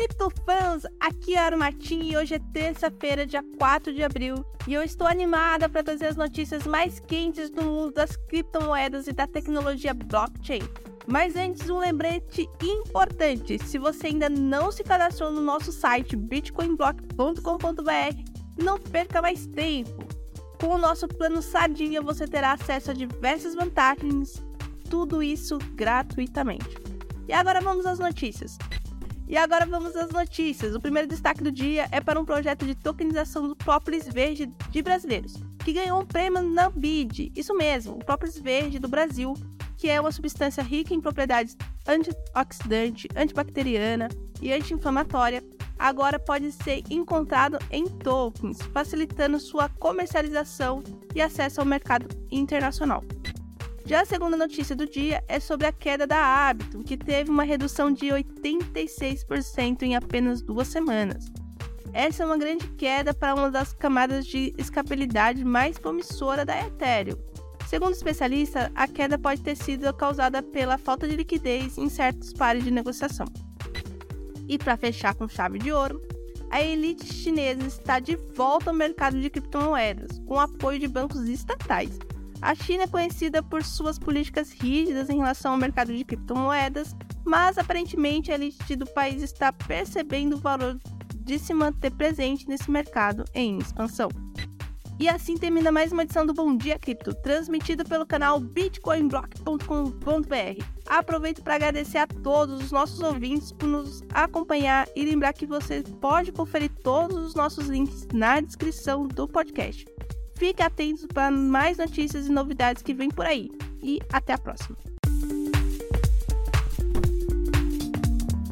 criptofãs! Aqui é a Armatim e hoje é terça-feira, dia 4 de abril, e eu estou animada para trazer as notícias mais quentes do mundo das criptomoedas e da tecnologia blockchain. Mas antes, um lembrete importante: se você ainda não se cadastrou no nosso site bitcoinblock.com.br, não perca mais tempo. Com o nosso plano Sardinha, você terá acesso a diversas vantagens, tudo isso gratuitamente. E agora vamos às notícias. E agora vamos às notícias. O primeiro destaque do dia é para um projeto de tokenização do própolis verde de brasileiros, que ganhou um prêmio na BID. Isso mesmo, o própolis verde do Brasil, que é uma substância rica em propriedades antioxidante, antibacteriana e anti-inflamatória, agora pode ser encontrado em tokens, facilitando sua comercialização e acesso ao mercado internacional. Já a segunda notícia do dia é sobre a queda da Habitum, que teve uma redução de 86% em apenas duas semanas. Essa é uma grande queda para uma das camadas de escapabilidade mais promissora da Ethereum. Segundo especialistas, a queda pode ter sido causada pela falta de liquidez em certos pares de negociação. E para fechar com chave de ouro, a elite chinesa está de volta ao mercado de criptomoedas, com apoio de bancos estatais. A China é conhecida por suas políticas rígidas em relação ao mercado de criptomoedas, mas aparentemente a elite do país está percebendo o valor de se manter presente nesse mercado em expansão. E assim termina mais uma edição do Bom Dia Cripto, transmitido pelo canal bitcoinblock.com.br. Aproveito para agradecer a todos os nossos ouvintes por nos acompanhar e lembrar que você pode conferir todos os nossos links na descrição do podcast. Fique atento para mais notícias e novidades que vêm por aí. E até a próxima!